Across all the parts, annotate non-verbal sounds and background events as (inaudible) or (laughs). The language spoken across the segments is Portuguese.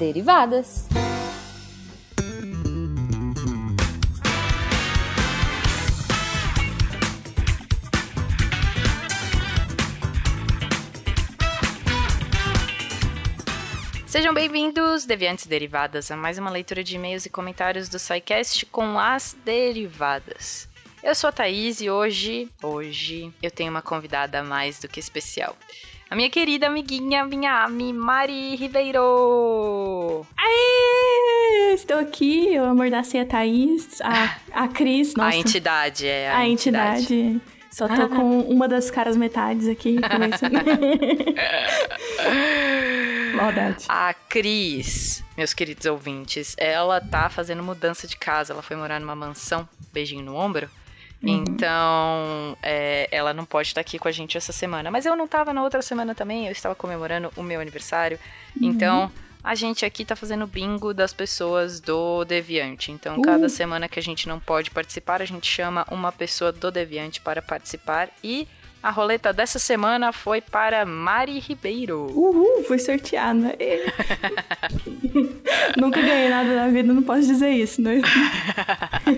Derivadas. Sejam bem-vindos, Deviantes Derivadas, a mais uma leitura de e-mails e comentários do SciCast com as derivadas. Eu sou a Thaís e hoje, hoje, eu tenho uma convidada mais do que especial. A minha querida amiguinha, minha Ami, Mari Ribeiro! Aê! Estou aqui, o amor da ceia Thaís, a, a Cris, nossa. A entidade, é. A, a entidade. entidade. Só tô com uma das caras metades aqui. (laughs) Maldade. A Cris, meus queridos ouvintes, ela tá fazendo mudança de casa. Ela foi morar numa mansão, beijinho no ombro. Uhum. Então, é, ela não pode estar aqui com a gente essa semana. Mas eu não estava na outra semana também, eu estava comemorando o meu aniversário. Uhum. Então, a gente aqui tá fazendo bingo das pessoas do Deviante. Então, uh. cada semana que a gente não pode participar, a gente chama uma pessoa do Deviante para participar e a roleta dessa semana foi para Mari Ribeiro. Uhul, fui sorteada. (laughs) Nunca ganhei nada na vida, não posso dizer isso, né?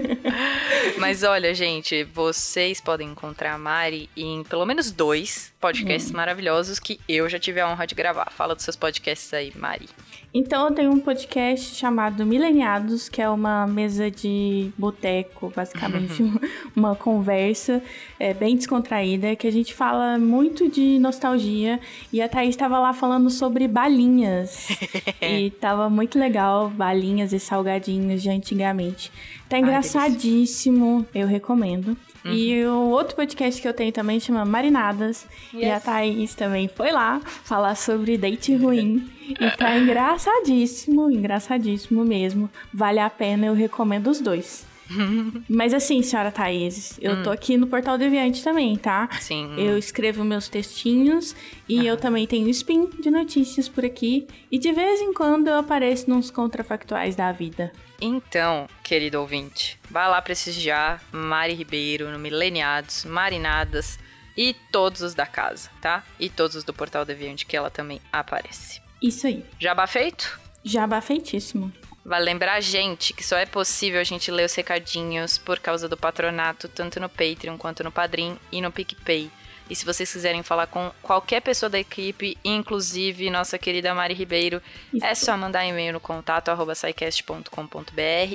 (laughs) Mas olha, gente, vocês podem encontrar a Mari em pelo menos dois podcasts hum. maravilhosos que eu já tive a honra de gravar. Fala dos seus podcasts aí, Mari. Então eu tenho um podcast chamado Mileniados, que é uma mesa de boteco, basicamente, (laughs) (laughs) uma conversa é, bem descontraída, que a gente fala muito de nostalgia. E a Thaís estava lá falando sobre balinhas. (laughs) e tava muito legal, balinhas e salgadinhos de antigamente. Tá engraçadíssimo, Ai, eu recomendo. Uhum. E o outro podcast que eu tenho também chama Marinadas. Yes. E a Thaís também foi lá falar sobre date ruim. e tá (laughs) engraçadíssimo, engraçadíssimo mesmo. Vale a pena, eu recomendo os dois. (laughs) Mas assim, senhora Thaís, eu hum. tô aqui no Portal Deviante também, tá? Sim. Eu escrevo meus textinhos e ah. eu também tenho spin de notícias por aqui. E de vez em quando eu apareço nos contrafactuais da vida. Então, querido ouvinte, vá lá prestigiar Mari Ribeiro no Mileniados, Marinadas e todos os da casa, tá? E todos os do Portal Deviante que ela também aparece. Isso aí. Jabá feito? Jabá feitíssimo. Vale lembrar a gente que só é possível a gente ler os recadinhos por causa do patronato, tanto no Patreon quanto no Padrim e no PicPay. E se vocês quiserem falar com qualquer pessoa da equipe, inclusive nossa querida Mari Ribeiro, Isso. é só mandar e-mail no contato arroba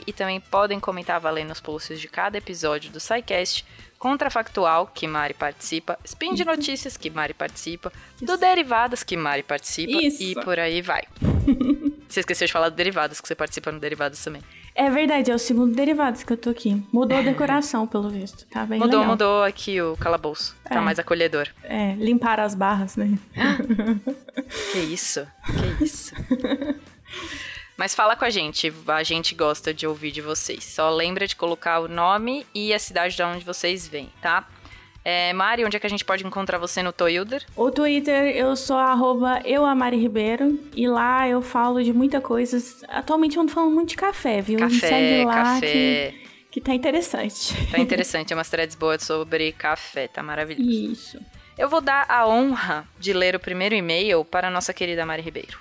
e também podem comentar valendo os posts de cada episódio do SciCast, Contrafactual, que Mari participa, Spin de Notícias, que Mari participa, Isso. do Derivadas, que Mari participa, Isso. e por aí vai. (laughs) Você esqueceu de falar do Derivados, que você participa no Derivados também. É verdade, é o segundo Derivados que eu tô aqui. Mudou a decoração, pelo visto. Tá bem Mudou, legal. mudou aqui o calabouço. Tá é. mais acolhedor. É, limpar as barras, né? que isso, que isso. (laughs) Mas fala com a gente, a gente gosta de ouvir de vocês. Só lembra de colocar o nome e a cidade de onde vocês vêm, tá? É, Mari, onde é que a gente pode encontrar você no Twitter? O Twitter, eu sou arroba Ribeiro e lá eu falo de muita coisa. Atualmente eu ando falando muito de café, viu? Café, segue lá café. Que, que tá interessante. Tá (laughs) interessante, é umas threads boas sobre café, tá maravilhoso. Isso. Eu vou dar a honra de ler o primeiro e-mail para a nossa querida Mari Ribeiro.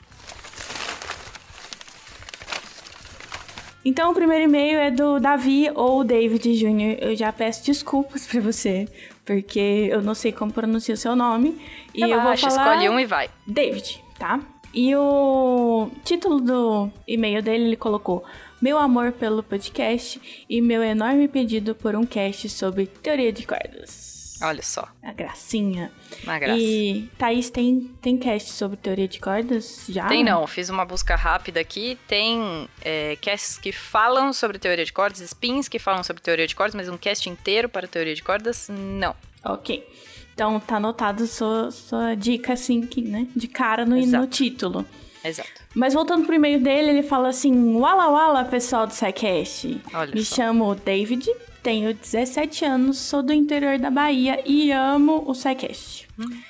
Então, o primeiro e-mail é do Davi ou David Jr. Eu já peço desculpas para você, porque eu não sei como pronuncia o seu nome. E Relaxa, eu vou falar... escolhe um e vai. David, tá? E o título do e-mail dele, ele colocou meu amor pelo podcast e meu enorme pedido por um cast sobre teoria de cordas. Olha só. A gracinha. Uma graça. E Thaís tem, tem cast sobre teoria de cordas já? Tem não, fiz uma busca rápida aqui. Tem é, casts que falam sobre teoria de cordas, spins que falam sobre teoria de cordas, mas um cast inteiro para teoria de cordas, não. Ok. Então tá anotado sua, sua dica, assim, que, né? De cara no, no título. Exato. Mas voltando pro e-mail dele, ele fala assim: Wala Wala, pessoal do SciCast. Olha Me só. chamo David, tenho 17 anos, sou do interior da Bahia e amo o SciCast. Hum.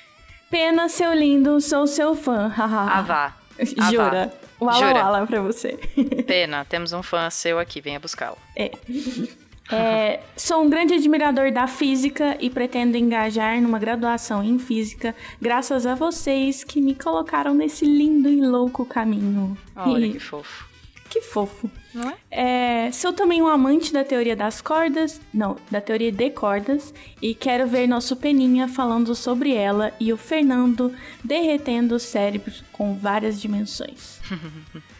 Pena, seu lindo, sou seu fã. (laughs) ah, vá. Jura. Wala Jura. wala pra você. (laughs) Pena, temos um fã seu aqui, venha buscá-lo. É. É, sou um grande admirador da física e pretendo engajar numa graduação em física, graças a vocês que me colocaram nesse lindo e louco caminho. Olha E- que fofo. Que fofo. Não é? É, sou também um amante da teoria das cordas, não, da teoria de cordas, e quero ver nosso Peninha falando sobre ela e o Fernando derretendo o cérebro com várias dimensões. (laughs)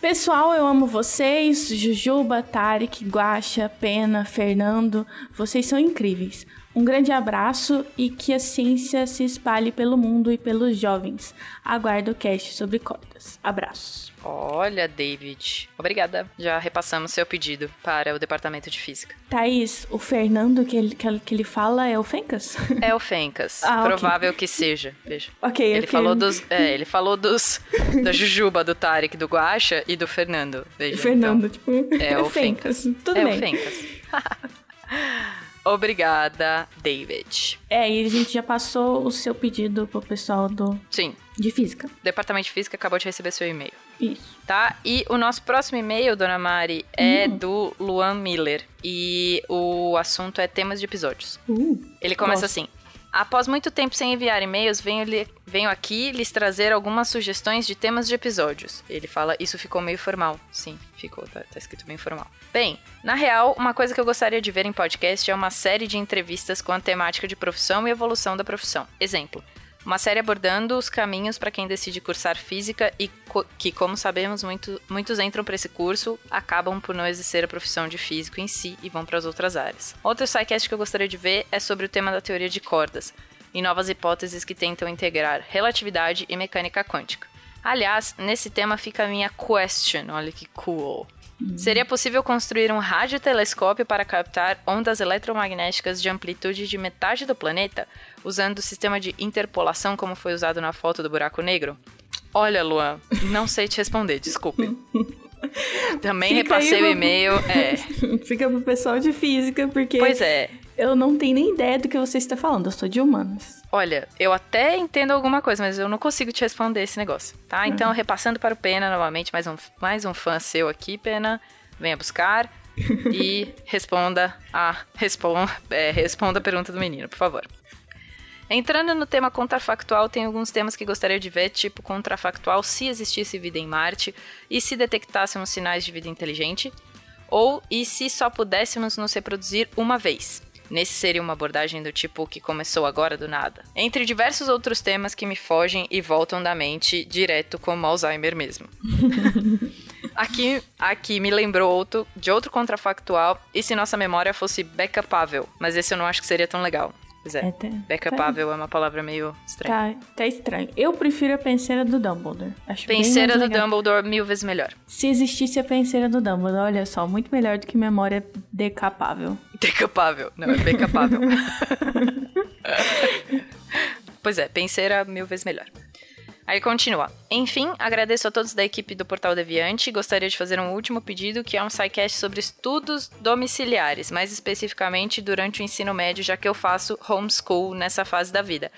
Pessoal, eu amo vocês, Jujuba, Tarek, Guaxa, Pena, Fernando, vocês são incríveis. Um grande abraço e que a ciência se espalhe pelo mundo e pelos jovens. Aguardo o cast sobre cordas. Abraços. Olha, David. Obrigada. Já repassamos seu pedido para o departamento de física. Thaís, o Fernando que ele, que ele- fala é o Fencas? É o Fencas. (laughs) Ah. Provável que seja. Veja. ok, Ele ok. falou dos. (laughs) É, ele falou dos. da Jujuba, do Tarek, do Guaxa e do Fernando. Veja. Fernando, tipo, É o Fencas. Tudo é bem. o Fencas. (laughs) Obrigada, David. É, e a gente já passou o seu pedido pro pessoal do, Sim, de física. Departamento de Física acabou de receber seu e-mail. Isso. Tá? E o nosso próximo e-mail, dona Mari, é Hum. do Luan Miller. E o assunto é temas de episódios. Uh, Ele começa Gosto. assim. Após muito tempo sem enviar e-mails, venho, venho aqui lhes trazer algumas sugestões de temas de episódios. Ele fala, isso ficou meio formal. Sim, ficou, tá, tá escrito bem formal. Bem, na real, uma coisa que eu gostaria de ver em podcast é uma série de entrevistas com a temática de profissão e evolução da profissão. Exemplo, uma série abordando os caminhos para quem decide cursar física e co- que, como sabemos, muito- muitos entram para esse curso, acabam por não exercer a profissão de físico em si e vão para as outras áreas. Outro sidecast que eu gostaria de ver é sobre o tema da teoria de cordas e novas hipóteses que tentam integrar relatividade e mecânica quântica. Aliás, nesse tema fica a minha question, olha que cool. Seria possível construir um radiotelescópio para captar ondas eletromagnéticas de amplitude de metade do planeta, usando o sistema de interpolação como foi usado na foto do buraco negro? Olha, Luan, não sei te responder, desculpe. (laughs) Também Fica repassei o e-mail. É, (laughs) Fica pro pessoal de física, porque pois é. eu não tenho nem ideia do que você está falando. Eu sou de humanas. Olha, eu até entendo alguma coisa, mas eu não consigo te responder esse negócio, tá? Então, repassando para o Pena novamente, mais um, mais um fã seu aqui, Pena, venha buscar e (laughs) responda a, respon, é, responda a pergunta do menino, por favor. Entrando no tema contrafactual, tem alguns temas que gostaria de ver, tipo contrafactual se existisse vida em Marte e se detectássemos sinais de vida inteligente, ou e se só pudéssemos nos reproduzir uma vez. Nesse seria uma abordagem do tipo que começou agora do nada. Entre diversos outros temas que me fogem e voltam da mente direto como Alzheimer mesmo. (laughs) Aqui, aqui me lembrou outro, de outro contrafactual, e se nossa memória fosse backupável, mas esse eu não acho que seria tão legal. Pois é, É, tá, backupável é uma palavra meio estranha. tá, tá estranho. Eu prefiro a penseira do Dumbledore. Acho Penseira do legal. Dumbledore mil vezes melhor. Se existisse a penseira do Dumbledore, olha só, muito melhor do que memória decapável. Decapável. Não, é backupável. (laughs) pois é, penseira mil vezes melhor. Aí continua. Enfim, agradeço a todos da equipe do Portal Deviante e gostaria de fazer um último pedido, que é um sidecast sobre estudos domiciliares, mais especificamente durante o ensino médio, já que eu faço homeschool nessa fase da vida.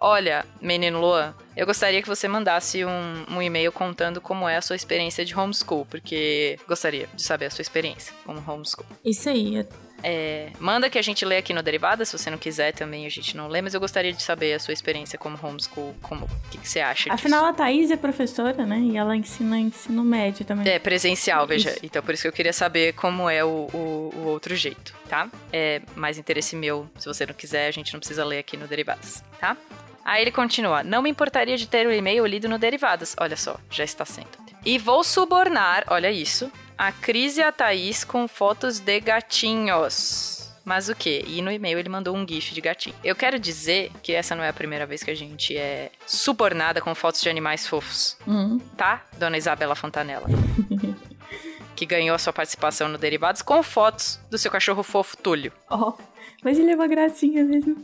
Olha, menino Luan, eu gostaria que você mandasse um, um e-mail contando como é a sua experiência de homeschool, porque gostaria de saber a sua experiência como homeschool. Isso aí. É, manda que a gente lê aqui no Derivada, se você não quiser também a gente não lê, mas eu gostaria de saber a sua experiência como homeschool, como o que, que você acha Afinal, a Thaís é professora, né? E ela ensina ensino médio também. disso. É presencial, veja. Isso. Então por isso que eu queria saber como é o, o, o outro jeito, tá? É mais interesse meu, se você não quiser, a gente não precisa ler aqui no Derivadas, tá? Aí ele continua: Não me importaria de ter o e-mail lido no Derivadas. Olha só, já está sendo. E vou subornar, olha isso, a Cris e a Thaís com fotos de gatinhos. Mas o quê? E no e-mail ele mandou um gif de gatinho. Eu quero dizer que essa não é a primeira vez que a gente é subornada com fotos de animais fofos, Hum. tá? Dona Isabela Fontanella. (laughs) que ganhou a sua participação no Derivados com fotos do seu cachorro fofo Túlio. Ó, mas ele é uma gracinha mesmo.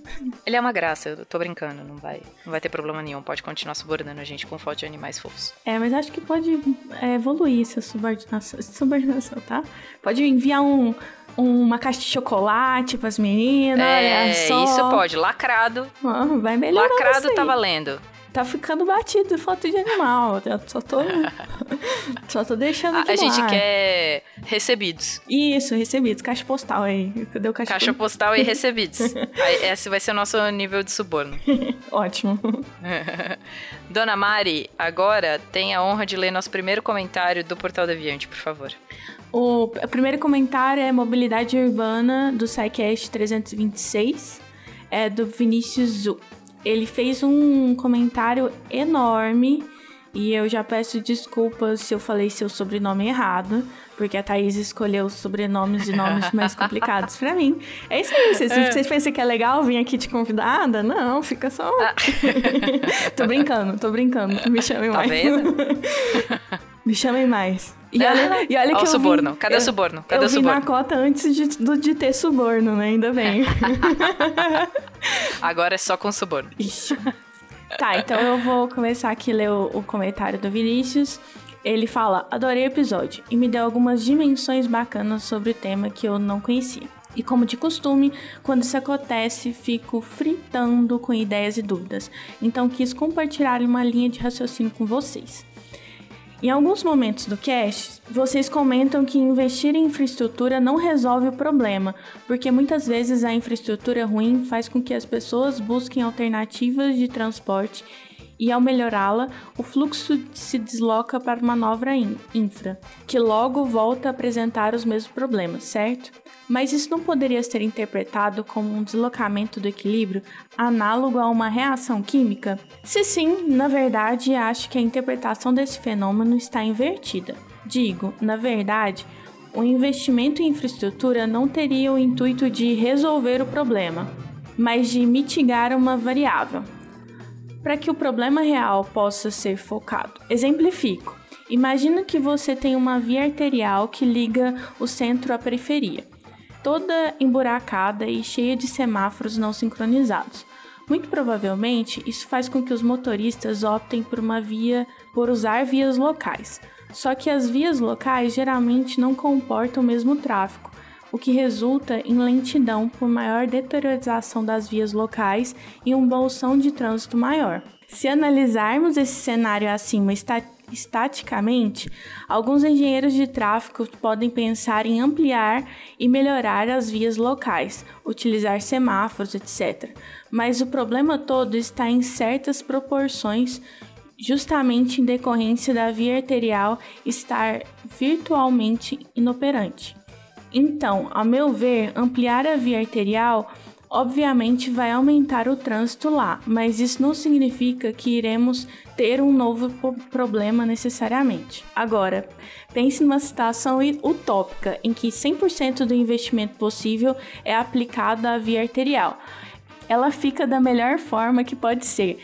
Ele é uma graça, eu tô brincando, não vai, não vai ter problema nenhum. Pode continuar subornando a gente com fotos de animais fofos. É, mas acho que pode é, evoluir essa subordinação, subordinação, tá? Pode enviar um, uma caixa de chocolate pras meninas, é, só. isso pode. Lacrado. Ah, vai melhorar Lacrado tá valendo. Tá ficando batido foto de animal. Eu só tô. (laughs) só tô deixando A, de a gente lado. quer recebidos. Isso, recebidos. Caixa postal aí. Cadê o caixa Caixa postal e recebidos. (laughs) Esse vai ser o nosso nível de suborno. (laughs) Ótimo. Dona Mari, agora tem a honra de ler nosso primeiro comentário do Portal Deviante, por favor. O primeiro comentário é Mobilidade Urbana do SciCast 326, é do Vinícius Zu. Ele fez um comentário enorme e eu já peço desculpas se eu falei seu sobrenome errado, porque a Thaís escolheu sobrenomes e nomes mais (laughs) complicados para mim. É isso aí. Vocês, é. vocês pensam que é legal vir aqui te convidada? Não, fica só. Ah. (laughs) tô brincando, tô brincando. Me chamem tá mais. Vendo? (laughs) Me chamem mais. E olha, e olha que o suborno. Vim, Cadê eu, o suborno? Cadê eu o suborno? na cota antes de, de ter suborno, né? Ainda bem. Agora é só com suborno. Ixi. Tá, então eu vou começar aqui a ler o, o comentário do Vinícius. Ele fala: Adorei o episódio e me deu algumas dimensões bacanas sobre o tema que eu não conhecia. E como de costume, quando isso acontece, fico fritando com ideias e dúvidas. Então quis compartilhar uma linha de raciocínio com vocês. Em alguns momentos do cast, vocês comentam que investir em infraestrutura não resolve o problema, porque muitas vezes a infraestrutura ruim faz com que as pessoas busquem alternativas de transporte e ao melhorá-la, o fluxo se desloca para uma nova infra, que logo volta a apresentar os mesmos problemas, certo? Mas isso não poderia ser interpretado como um deslocamento do equilíbrio análogo a uma reação química? Se sim, na verdade, acho que a interpretação desse fenômeno está invertida. Digo, na verdade, o investimento em infraestrutura não teria o intuito de resolver o problema, mas de mitigar uma variável, para que o problema real possa ser focado. Exemplifico. Imagina que você tem uma via arterial que liga o centro à periferia toda emburacada e cheia de semáforos não sincronizados. Muito provavelmente, isso faz com que os motoristas optem por uma via, por usar vias locais. Só que as vias locais geralmente não comportam o mesmo tráfego, o que resulta em lentidão por maior deteriorização das vias locais e um bolsão de trânsito maior. Se analisarmos esse cenário acima estaticamente, alguns engenheiros de tráfego podem pensar em ampliar e melhorar as vias locais, utilizar semáforos, etc. Mas o problema todo está em certas proporções, justamente em decorrência da via arterial estar virtualmente inoperante. Então, a meu ver, ampliar a via arterial obviamente vai aumentar o trânsito lá, mas isso não significa que iremos ter um novo problema necessariamente. Agora, pense numa situação utópica em que 100% do investimento possível é aplicado à via arterial. Ela fica da melhor forma que pode ser.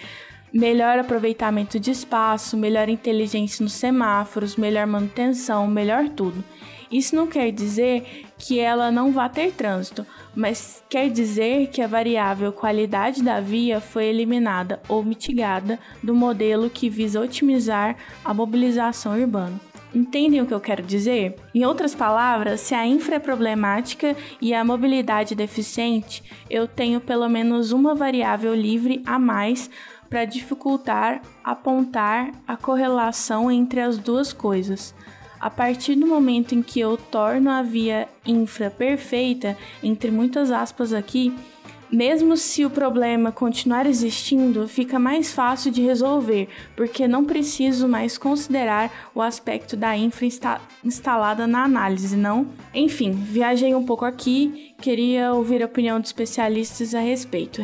Melhor aproveitamento de espaço, melhor inteligência nos semáforos, melhor manutenção, melhor tudo. Isso não quer dizer que ela não vá ter trânsito, mas quer dizer que a variável qualidade da via foi eliminada ou mitigada do modelo que visa otimizar a mobilização urbana. Entendem o que eu quero dizer? Em outras palavras, se a infra é problemática e a mobilidade deficiente, eu tenho pelo menos uma variável livre a mais para dificultar apontar a correlação entre as duas coisas. A partir do momento em que eu torno a via infra perfeita, entre muitas aspas aqui, mesmo se o problema continuar existindo, fica mais fácil de resolver, porque não preciso mais considerar o aspecto da infra insta instalada na análise, não? Enfim, viajei um pouco aqui, queria ouvir a opinião de especialistas a respeito.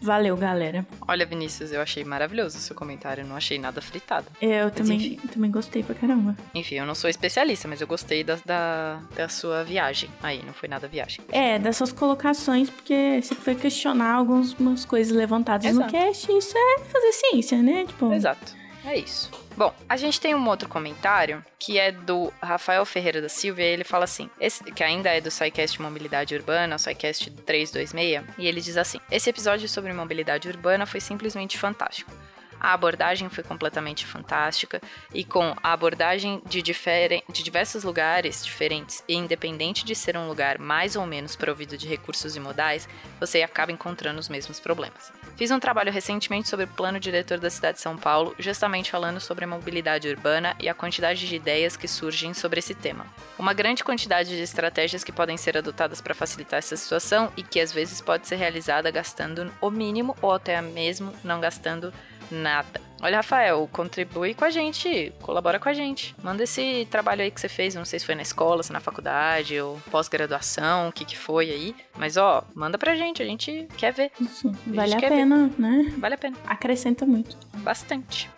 Valeu, galera. Olha, Vinícius, eu achei maravilhoso o seu comentário, não achei nada fritado. Eu também, também gostei pra caramba. Enfim, eu não sou especialista, mas eu gostei da, da, da sua viagem. Aí, não foi nada viagem. É, das suas colocações, porque você foi questionar algumas coisas levantadas Exato. no cast, e isso é fazer ciência, né? Tipo... Exato. É isso. Bom, a gente tem um outro comentário que é do Rafael Ferreira da Silva, e ele fala assim, esse, que ainda é do SciCast Mobilidade Urbana, o SciCast 326, e ele diz assim: Esse episódio sobre mobilidade urbana foi simplesmente fantástico. A abordagem foi completamente fantástica e com a abordagem de, de diversos lugares diferentes e independente de ser um lugar mais ou menos provido de recursos e modais, você acaba encontrando os mesmos problemas. Fiz um trabalho recentemente sobre o plano diretor da cidade de São Paulo, justamente falando sobre a mobilidade urbana e a quantidade de ideias que surgem sobre esse tema. Uma grande quantidade de estratégias que podem ser adotadas para facilitar essa situação e que às vezes pode ser realizada gastando o mínimo ou até mesmo não gastando nada. Olha, Rafael, contribui com a gente, colabora com a gente. Manda esse trabalho aí que você fez, não sei se foi na escola, se na faculdade ou pós-graduação, o que que foi aí. Mas ó, manda pra gente, a gente quer ver. Isso, vale a, a pena, ver. né? Vale a pena. Acrescenta muito. Bastante.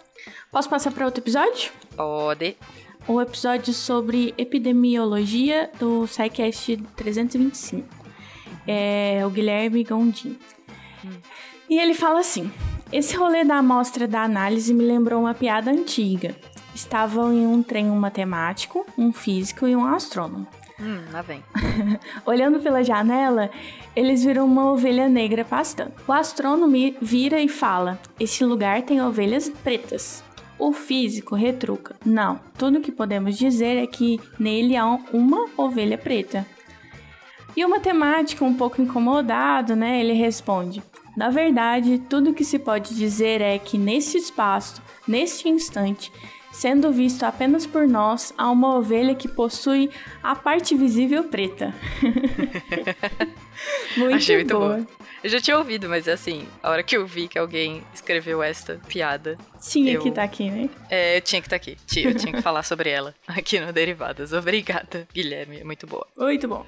Posso passar para outro episódio? Pode. O episódio sobre epidemiologia do SciCast 325. É o Guilherme Gondim. Hum. E ele fala assim: esse rolê da amostra da análise me lembrou uma piada antiga. Estavam em um trem um matemático, um físico e um astrônomo. Hum, lá vem. (laughs) Olhando pela janela, eles viram uma ovelha negra pastando. O astrônomo vira e fala: Esse lugar tem ovelhas pretas. O físico retruca: Não, tudo que podemos dizer é que nele há uma ovelha preta. E o matemático, um pouco incomodado, né, ele responde: na verdade, tudo que se pode dizer é que neste espaço, neste instante, sendo visto apenas por nós, há uma ovelha que possui a parte visível preta. (laughs) muito Achei muito boa. boa. Eu já tinha ouvido, mas assim, a hora que eu vi que alguém escreveu esta piada. Tinha eu... que estar tá aqui, né? É, eu tinha que estar tá aqui. Eu tinha que falar sobre ela (laughs) aqui no Derivadas. Obrigada, Guilherme. É muito boa. Muito bom.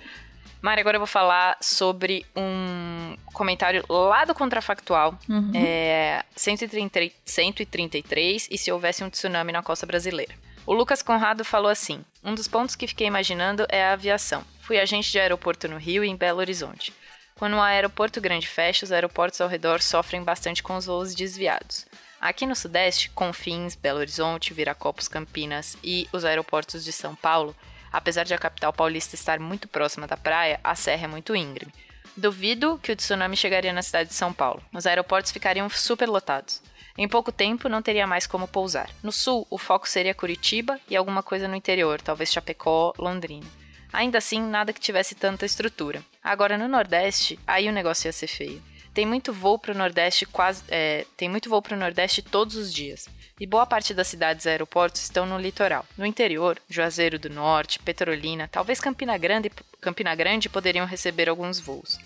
Mari, agora eu vou falar sobre um comentário lá do Contrafactual, uhum. é, 130, 133, e se houvesse um tsunami na costa brasileira. O Lucas Conrado falou assim: Um dos pontos que fiquei imaginando é a aviação. Fui agente de aeroporto no Rio e em Belo Horizonte. Quando o aeroporto grande fecha, os aeroportos ao redor sofrem bastante com os voos desviados. Aqui no Sudeste, Confins, Belo Horizonte, Viracopos, Campinas e os aeroportos de São Paulo, Apesar de a capital paulista estar muito próxima da praia, a serra é muito íngreme. Duvido que o tsunami chegaria na cidade de São Paulo. Os aeroportos ficariam superlotados. Em pouco tempo, não teria mais como pousar. No sul, o foco seria Curitiba e alguma coisa no interior, talvez Chapecó, Londrina. Ainda assim, nada que tivesse tanta estrutura. Agora, no Nordeste, aí o negócio ia ser feio. Tem muito voo para o Nordeste quase, é, tem muito voo para o Nordeste todos os dias e boa parte das cidades e aeroportos estão no litoral. No interior, Juazeiro do Norte, Petrolina, talvez Campina Grande, Campina Grande poderiam receber alguns voos.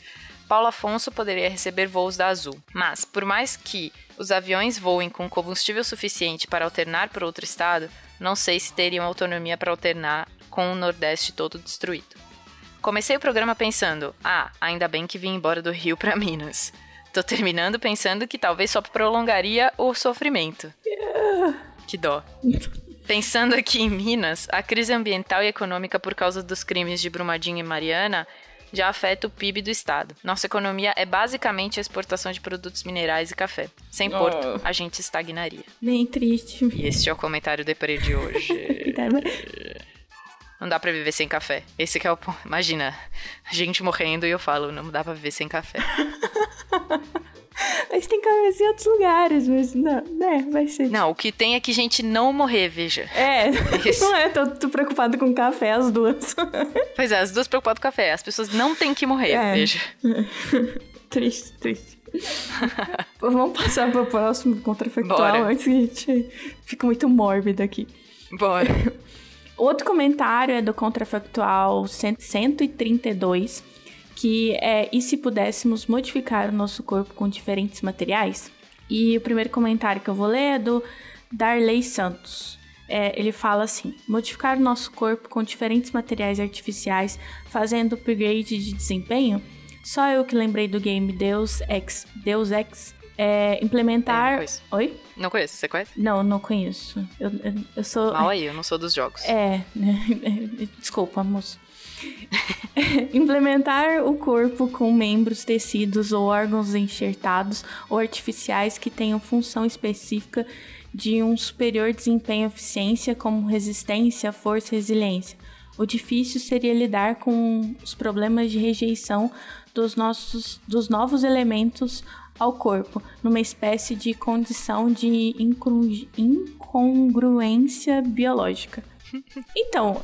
Paulo Afonso poderia receber voos da Azul. Mas, por mais que os aviões voem com combustível suficiente para alternar para outro estado, não sei se teriam autonomia para alternar com o Nordeste todo destruído. Comecei o programa pensando: ah, ainda bem que vim embora do Rio para Minas. Tô terminando pensando que talvez só prolongaria o sofrimento. Que dó. Pensando aqui em Minas, a crise ambiental e econômica por causa dos crimes de Brumadinho e Mariana já afeta o PIB do estado. Nossa economia é basicamente a exportação de produtos minerais e café. Sem oh. porto, a gente estagnaria. Bem triste. E esse é o comentário deprê de hoje. (laughs) Não dá pra viver sem café. Esse que é o ponto. Imagina, gente morrendo e eu falo, não dá pra viver sem café. (laughs) (laughs) Mas tem cafés em outros lugares, mas não, né, vai ser. Não, o que tem é que gente não morrer, veja. É, (laughs) não é, tô, tô preocupado com café, as duas. (laughs) Pois é, as duas preocupadas com café. As pessoas não têm que morrer, é. veja. triste, triste. Vamos passar pro próximo contrafactual Bora. antes que a gente fique muito mórbido aqui. Bora. Outro comentário é do Contrafactual 132, que é e se pudéssemos modificar o nosso corpo com diferentes materiais? E o primeiro comentário que eu vou ler é do Darley Santos. É, ele fala assim: modificar o nosso corpo com diferentes materiais artificiais, fazendo upgrade de desempenho? Só eu que lembrei do game Deus Ex, Deus Ex é, implementar. É, não Oi? Não conheço, você conhece? Não, não conheço. Eu, eu, eu sou. Mal aí, eu não sou dos jogos. É, (laughs) desculpa, moço. (laughs) Implementar o corpo com membros, tecidos ou órgãos enxertados ou artificiais que tenham função específica de um superior desempenho e eficiência, como resistência, força e resiliência. O difícil seria lidar com os problemas de rejeição dos, nossos, dos novos elementos ao corpo, numa espécie de condição de incongruência biológica. (laughs) Então,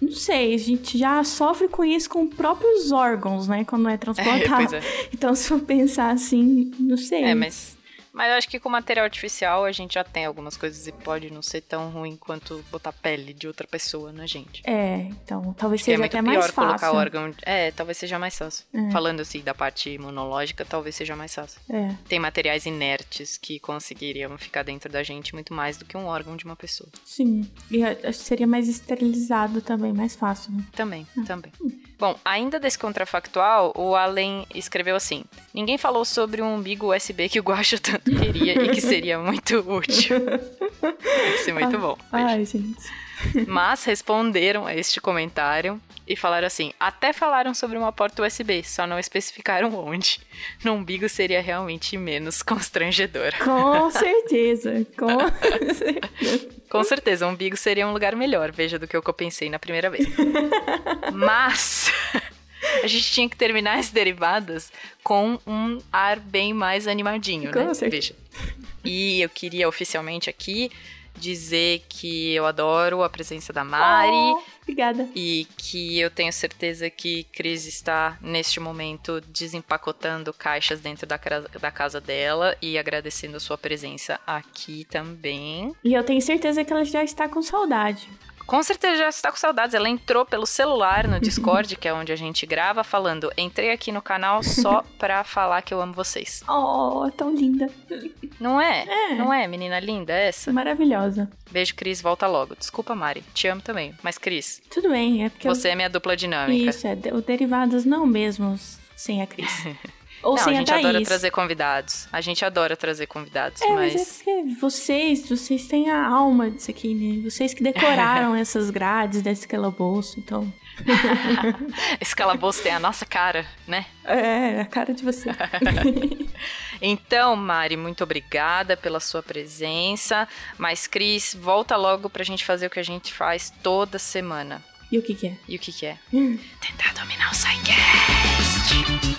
não sei, a gente já sofre com isso com próprios órgãos, né? Quando é transplantado. (laughs) É, é. Então, se for pensar assim, não sei. É, mas mas eu acho que com material artificial a gente já tem algumas coisas e pode não ser tão ruim quanto botar pele de outra pessoa na gente. É, então talvez seja é até mais fácil. colocar órgão. É, talvez seja mais fácil. É. Falando assim da parte imunológica, talvez seja mais fácil. É. Tem materiais inertes que conseguiriam ficar dentro da gente muito mais do que um órgão de uma pessoa. Sim. E acho que seria mais esterilizado também, mais fácil, né? Também, ah. também. Hum. Bom, ainda desse contrafactual, o Allen escreveu assim: Ninguém falou sobre um umbigo USB que o Guacho tanto queria e que seria muito útil. (laughs) Deve ser muito bom. Ai, gente. (laughs) Mas responderam a este comentário e falaram assim: até falaram sobre uma porta USB, só não especificaram onde. No umbigo seria realmente menos constrangedor. Com certeza, com (laughs) certeza. Com certeza, o umbigo seria um lugar melhor, veja do que eu pensei na primeira vez. (laughs) Mas a gente tinha que terminar as derivadas com um ar bem mais animadinho, com né? Certeza. Veja. E eu queria oficialmente aqui dizer que eu adoro a presença da Mari. Oh, obrigada. E que eu tenho certeza que Cris está, neste momento, desempacotando caixas dentro da, da casa dela e agradecendo a sua presença aqui também. E eu tenho certeza que ela já está com saudade. Com certeza já está com saudades. Ela entrou pelo celular no (laughs) Discord, que é onde a gente grava, falando: entrei aqui no canal só (laughs) pra falar que eu amo vocês. Oh, tão linda. Não é? é? Não é, menina linda essa? Maravilhosa. Beijo, Cris. Volta logo. Desculpa, Mari. Te amo também. Mas, Cris. Tudo bem, é porque. Você eu... é minha dupla dinâmica. Isso, é. O Derivados não mesmo sem a Cris. (laughs) Ou não, sem a gente a adora trazer convidados. A gente adora trazer convidados, é, mas... mas... é porque vocês, vocês têm a alma disso aqui, né? Vocês que decoraram (laughs) essas grades desse calabouço, então... (laughs) Esse calabouço tem a nossa cara, né? É, a cara de você. (laughs) então, Mari, muito obrigada pela sua presença. Mas, Cris, volta logo pra gente fazer o que a gente faz toda semana. E o que, que é? E o que, que é? Hum. Tentar dominar o Psycast.